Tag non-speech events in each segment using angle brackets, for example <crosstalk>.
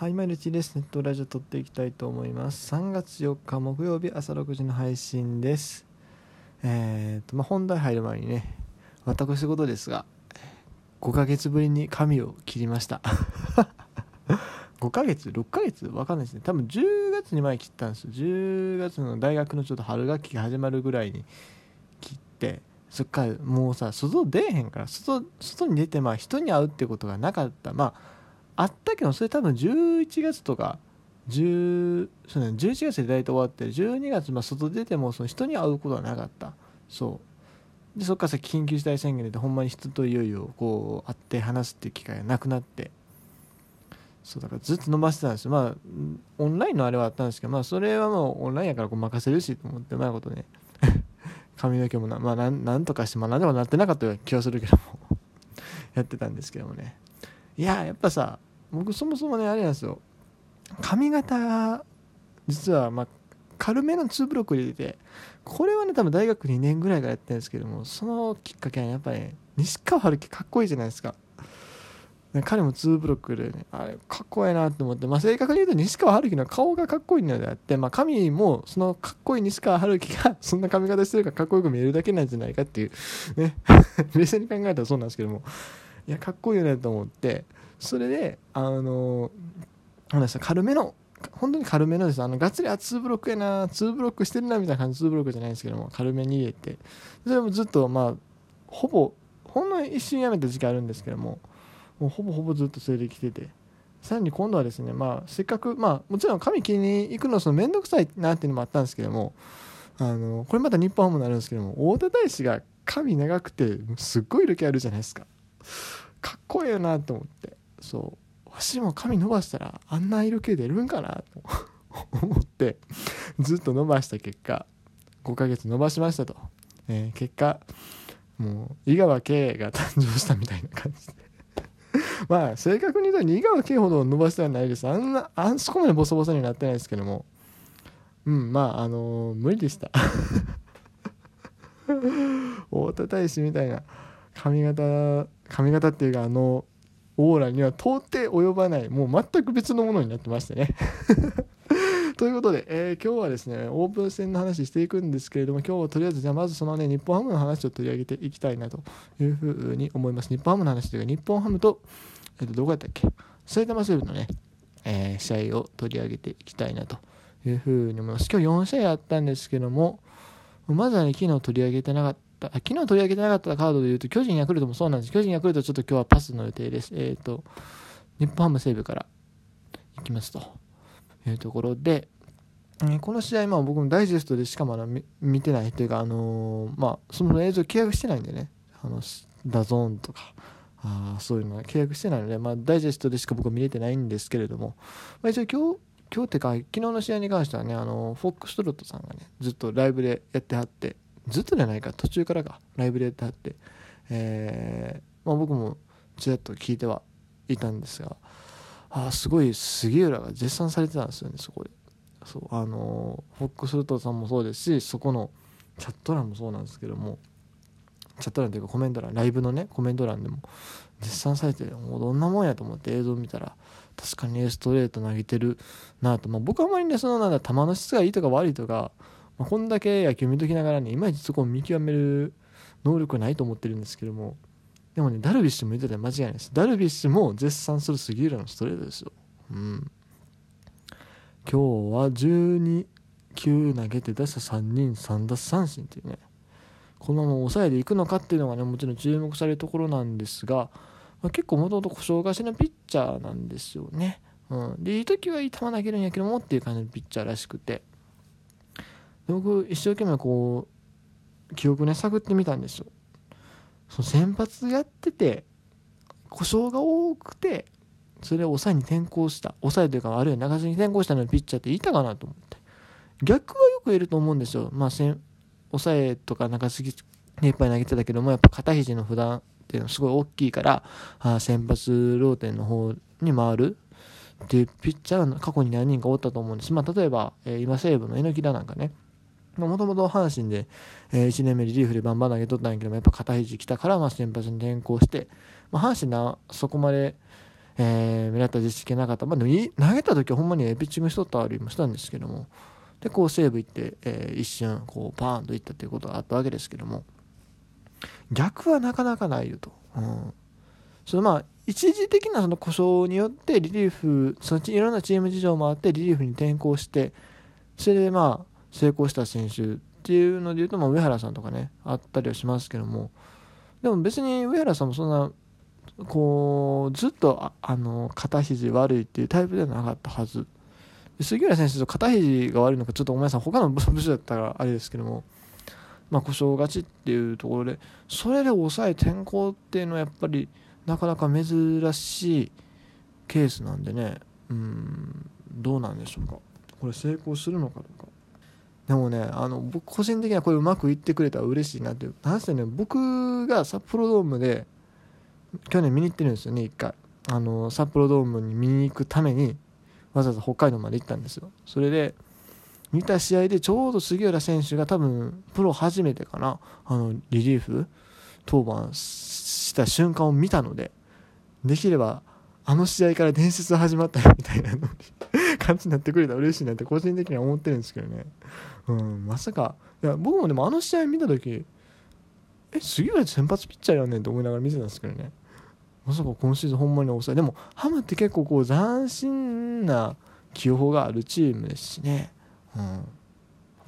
はい、マルチです。ネットラジオ撮っていきたいと思います。3月4日木曜日朝6時の配信です。えっ、ー、と、まあ、本題入る前にね、私事ですが、5ヶ月ぶりに髪を切りました。<laughs> 5ヶ月 ?6 ヶ月？わかんないですね。多分10月に前切ったんですよ。10月の大学のちょっと春学期が始まるぐらいに切って、そっからもうさ、外出えへんから、外、外に出てまあ人に会うってことがなかった。まああったけどそれ多分11月とか10そう、ね、11月で大体終わって12月、まあ、外出てもその人に会うことはなかった。そう。でそっから先緊急事態宣言でほんまに人といよいよこう会って話すっていう機会がなくなって。そうだからずっと伸ばしてたんですよ。まあオンラインのあれはあったんですけどまあそれはもうオンラインやからこう任せるしと思ってうまいことね。<laughs> 髪の毛もな,、まあ、なんなんとかしてまあ何でもなってなかったような気はするけども。<laughs> やってたんですけどもね。いややっぱさ僕そもそもねあれなんですよ。髪型実はまあ軽めの2ブロック入れててこれはね多分大学2年ぐらいからやってるんですけどもそのきっかけはやっぱり、ね、西川春樹かっこいいじゃないですか。彼も2ブロックでねあれかっこいいなって思って、まあ、正確に言うと西川春樹の顔がかっこいいのであって、まあ、髪もそのかっこいい西川春樹が <laughs> そんな髪型してるからかっこよく見えるだけなんじゃないかっていうね冷静に考えたらそうなんですけどもいやかっこいいよねと思ってそれであのなんです軽めの本当に軽めのです。あのがっつりあ2ブロックやな2ブロックしてるなみたいな感じ2ブロックじゃないんですけども軽めに入れて。それもずっとまあほぼほんの一瞬やめた時期あるんですけどももうほぼほぼずっと連れてきてて。さらに今度はですねまあせっかくまあもちろん髪切りに行くのその面倒くさいなっていうのもあったんですけどもあのこれまた日本ハムになるんですけども太田大使が髪長くてすっごい色気あるじゃないですか。かっこいいなと思って。そう。わしも髪伸ばしたらあんな色気出るんかな？と <laughs> 思ってずっと伸ばした結果5ヶ月伸ばしましたと、えー、結果もう井川圭が誕生したみたいな感じで。<laughs> まあ正確に言うと井川圭ほど伸ばしてはないです。あんなあんそこまでボソボソになってないですけども。うんまああのー、無理でした。<laughs> 太田大使みたいな髪型髪型っていうかあのオーラには到底及ばないもう全く別のものになってましてね。<laughs> ということで、えー、今日はですねオープン戦の話していくんですけれども今日はとりあえずじゃあまずそのね日本ハムの話を取り上げていきたいなというふうに思います。日本ハムの話というか日本ハムと,、えー、とどこやったっけ？埼玉西武のね、えー、試合を取り上げていきたいなというふうに思います。今日4試合あったんですけどもまずはね昨日取り上げてなかったった昨日取り上げてなかったカードで言うと、巨人、ヤクルトもそうなんです。巨人、ヤクルトちょっと今日はパスの予定です。えっ、ー、と、日本ハム西武からいきますというところで、え、この試合、まあ僕もダイジェストでしかまだ見てないというか、あのー、まあその映像契約してないんでね、あの、 DAZN とか、あそういうのは契約してないので、まあ、ダイジェストでしか僕は見れてないんですけれども、まあ、一応今日、今日ってか、昨日の試合に関してはね、あの、フォックストロットさんがね、ずっとライブでやってはって、ずっとじゃないか途中からかライブでやって。はって、えーまあ、僕もちらっと聞いてはいたんですがあすごい杉浦が絶賛されてたんですよねそこで。そうあのフォックストロットさんもそうですしそこのチャット欄もそうなんですけどもチャット欄というかコメント欄ライブのねコメント欄でも絶賛されてもうどんなもんやと思って映像見たら確かにストレート投げてるなと、まあ、僕はあまりねそのなんだ球の質がいいとか悪いとかまあ、こんだけ野球見ときながらねいまいちそこを見極める能力はないと思ってるんですけどもでもねダルビッシュも言ってたら間違いないです。ダルビッシュも絶賛する杉浦のストレートですよ。うん。今日は12球投げて打者3人3奪三振っていうね。このまま抑えでいくのかっていうのがねもちろん注目されるところなんですが、まあ、結構もともと故障がしのピッチャーなんですよね、うん、でいい時はいい球投げるんやけどもっていう感じのピッチャーらしくて。僕一生懸命こう記憶ね探ってみたんですよ。その先発やってて故障が多くてそれを抑えに転向した。抑えというかあるいは中継に転向したのにピッチャーっていたかなと思って。逆はよく言えると思うんですよ。まあ抑えとか中継ぎでいっぱい投げてたけどもやっぱ肩肘の負担っていうのはすごい大きいからあ先発ローテンの方に回る。っていうピッチャーは過去に何人かおったと思うんです。まあ、例えば、えー、今西武の榎田なんかね、もともと阪神で、えー、1年目リリーフでバンバン投げとったんやけども、やっぱ肩肘来たから、まあ、先発に転向して、まあ、阪神なそこまで、えー、目立った実績なかった。まあ、でも投げた時はほんまにピッチングしとったりもしたんですけども、で、こう西武行って、えー、一瞬、こうパーンと行ったということがあったわけですけども、逆はなかなかないよと。うん。そのまあ、一時的なその故障によってリリーフ、そのいろんなチーム事情もあってリリーフに転向して、それでまあ、成功した選手っていうので言うと、まあ、上原さんとかね、あったりはしますけども、でも別に上原さんもそんなこうずっとあの肩肘悪いっていうタイプではなかったはず。杉浦選手と肩肘が悪いのかちょっとごめんなさい。他の部署だったらあれですけども、まあ、故障勝ちっていうところでそれで抑え転向っていうのはやっぱりなかなか珍しいケースなんでね。うん。どうなんでしょうか。これ成功するのかどうか。でもねあの僕個人的にはこれうまくいってくれたら嬉しいなってなんせね僕が札幌ドームで去年見に行ってるんですよね1回。あの札幌ドームに見に行くためにわざわざ北海道まで行ったんですよ。それで見た試合でちょうど杉浦選手が多分プロ初めてかなあのリリーフ登板した瞬間を見たのでできればあの試合から伝説始まったよみたいなの感じになってくれたら嬉しいなって個人的には思ってるんですけどね、うん、まさか。いや僕もでもあの試合見た時え杉浦先発ピッチャーやんねんと思いながら見てたんですけどね。まさか今シーズンほんまに抑えでもハムって結構こう斬新な起用があるチームですしね、うん、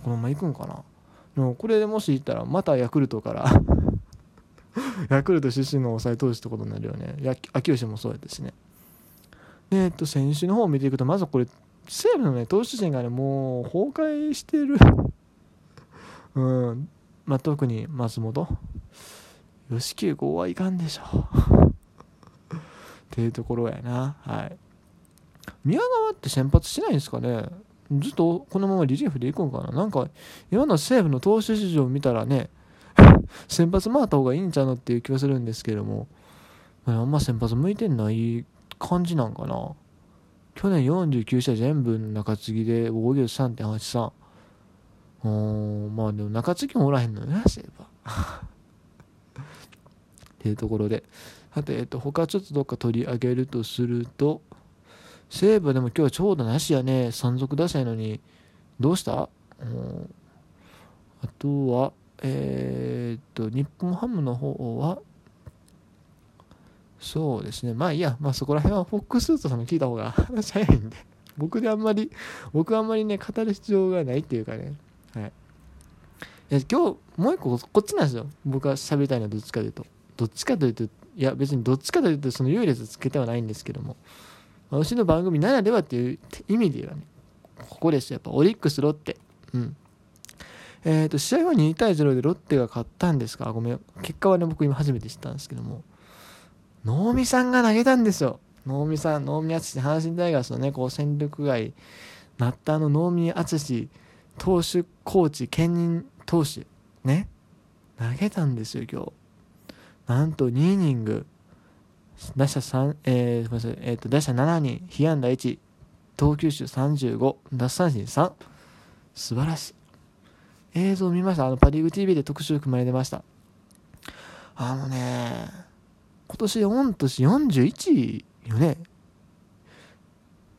このまま行くんかな。でもこれでもし行ったらまたヤクルトから <laughs> ヤクルト出身の抑え投手ってことになるよね。秋吉もそうやったしね。でえっと選手の方を見ていくとまずこれ西武のね投手陣がねもう崩壊してる。<laughs> うん。まあ特に松本。吉木5はいかんでしょ。っていうところやな。はい。宮川って先発しないんですかね。ずっとこのままリリーフでいくんかな。なんか、今の西武の投手市場見たらね、<laughs> 先発回った方がいいんちゃうのっていう気はするんですけども、あんま先発向いてない感じなんかな。去年49試合全部中継ぎで防御率3.83。うん、まあでも中継ぎもおらへんのよな、そういえば。<laughs> っていうところで。さて、えっと、他ちょっとどっか取り上げるとすると、西武でも今日は長打なしやね。山賊打者やのに、どうした？うん、あとは、えー、っと、日本ハムの方は、そうですね。まあいいや、まあそこら辺はフォックスーツさんの聞いた方が話 <laughs> 早いんで、僕であんまり、僕あんまりね、語る必要がないっていうかね、はい。いや今日、もう一個こっちなんですよ。僕が喋りたいのはどっちかというと。どっちかというと、いや別にどっちかというとその優劣つけてはないんですけども。私の番組ならではっていう意味で言えばね。ここですよ。やっぱオリックスロッテ。うん。えっ、ー、と試合は2対0でロッテが勝ったんですか？ごめん。結果はね僕今初めて知ったんですけども。能見さんが投げたんですよ能見さん能見淳阪神タイガースのねこう戦力外なったあの能見淳投手コーチ兼任投手ね投げたんですよ今日なんと2イニング、打者3、えー、すみません、えっ、ー、と、打者7人、被安打1、投球数35、奪三振3。素晴らしい。映像見ました？あの、パリーグ TV で特集組まれてました。あのね、今年御年41よね？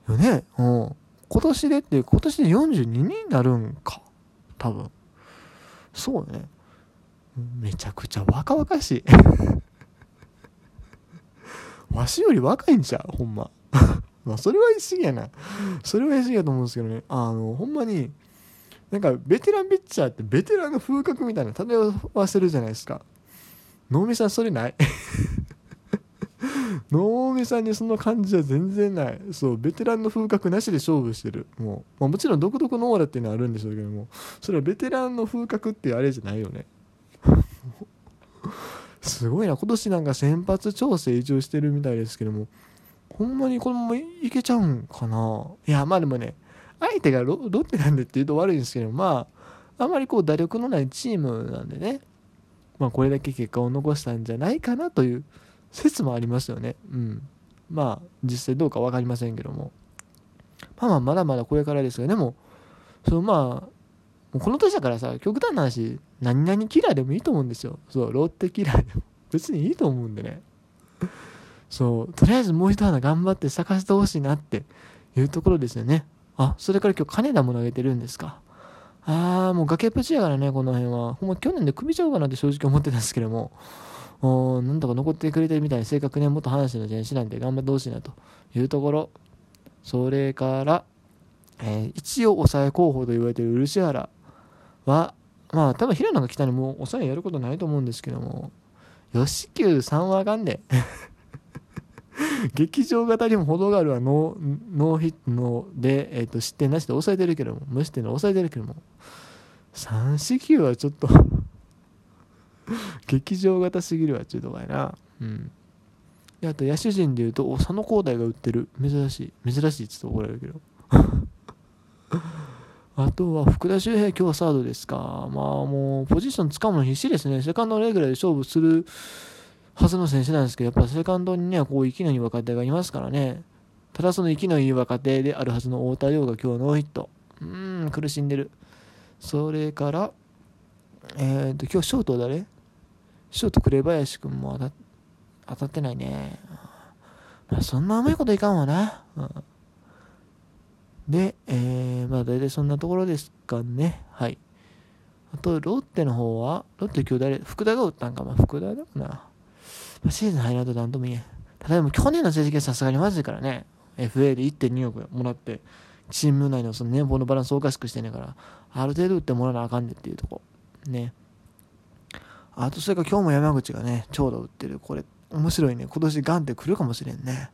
よね？うん。今年でって、今年で42になるんか。多分。そうね。めちゃくちゃ若々しい <laughs> わしより若いんちゃう？ほんま <laughs> まあそれは言い過ぎやなそれは言い過ぎやと思うんですけどねあのほんまになんかベテランピッチャーってベテランの風格みたいな漂わせるじゃないですか能見さんそれない？能見さんにその感じは全然ない。そうベテランの風格なしで勝負してる。もう、まあ、もちろん独特のオーラっていうのはあるんでしょうけどもそれはベテランの風格っていうあれじゃないよね。<laughs> すごいな。今年なんか先発超成長してるみたいですけどもほんまにこのままいけちゃうんかな。いやまあでもね相手がロッテなんでって言うと悪いんですけどまああまりこう打力のないチームなんでねまあこれだけ結果を残したんじゃないかなという説もありますよね。うん。まあ実際どうか分かりませんけども。まあまあまだまだこれからですが。でもそのまあこの年だからさ、極端な話、何々キラーでもいいと思うんですよ。そう、ロッテキラーでも。<laughs> 別にいいと思うんでね。そうとりあえずもう一花頑張って咲かせてほしいなっていうところですよね。あそれから今日金田も投げてるんですか。ああもう崖っぷちやからねこの辺は。ほんま去年で首ちゃうかなって正直思ってたんですけども。なんとか残ってくれてるみたいに正確にもっと話の前史なんで頑張ってほしいなというところ。それから、えー、一応抑え候補と言われている漆原はまあ多分平野が来たらもう抑えやることないと思うんですけども吉久3はあかんで <laughs> 劇場型にも程があるわ。ノーノーヒットので、えーと、失点なしで抑えてるけども無失点で抑えてるけども3四球はちょっと <laughs> 劇場型すぎるわっちゅうとこやなうんであと野手陣でいうと佐野光大が打ってる珍しい珍しいっつって怒られるけど <laughs> あとは福田周平、今日サードですか。まあもう、ポジションつかむの必死ですね。セカンドレギュラーで勝負するはずの選手なんですけど、やっぱセカンドにね、こう、息のいい若手がいますからね。ただその息のいい若手であるはずの太田亮が今日ノーヒット。うーん、苦しんでる。それから、えっ、ー、と、今日ショート誰？ショート紅林君も当た当たってないね。まあ、そんな甘いこといかんわな。うんで、えー、まあ大体そんなところですかね。はい。あと、ロッテの方は、ロッテ今日誰、福田が打ったんか。まあ、福田だもな。まあ、シーズン入らんとなんとも言えん。ただでも去年の成績はさすがにまずいからね。FA で1.2億もらって、チーム内のその年俸のバランスをおかしくしてんねから、ある程度打ってもらわなあかんねっていうとこ。ね。あと、それから今日も山口がね、長打打ってる。これ、面白いね。今年ガンって来るかもしれんね。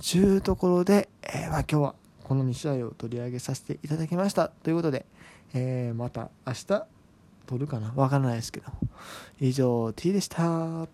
ちゅうところで、えー、まあ今日はこの2試合を取り上げさせていただきましたということで、えー、また明日撮るかなわからないですけど以上 T でした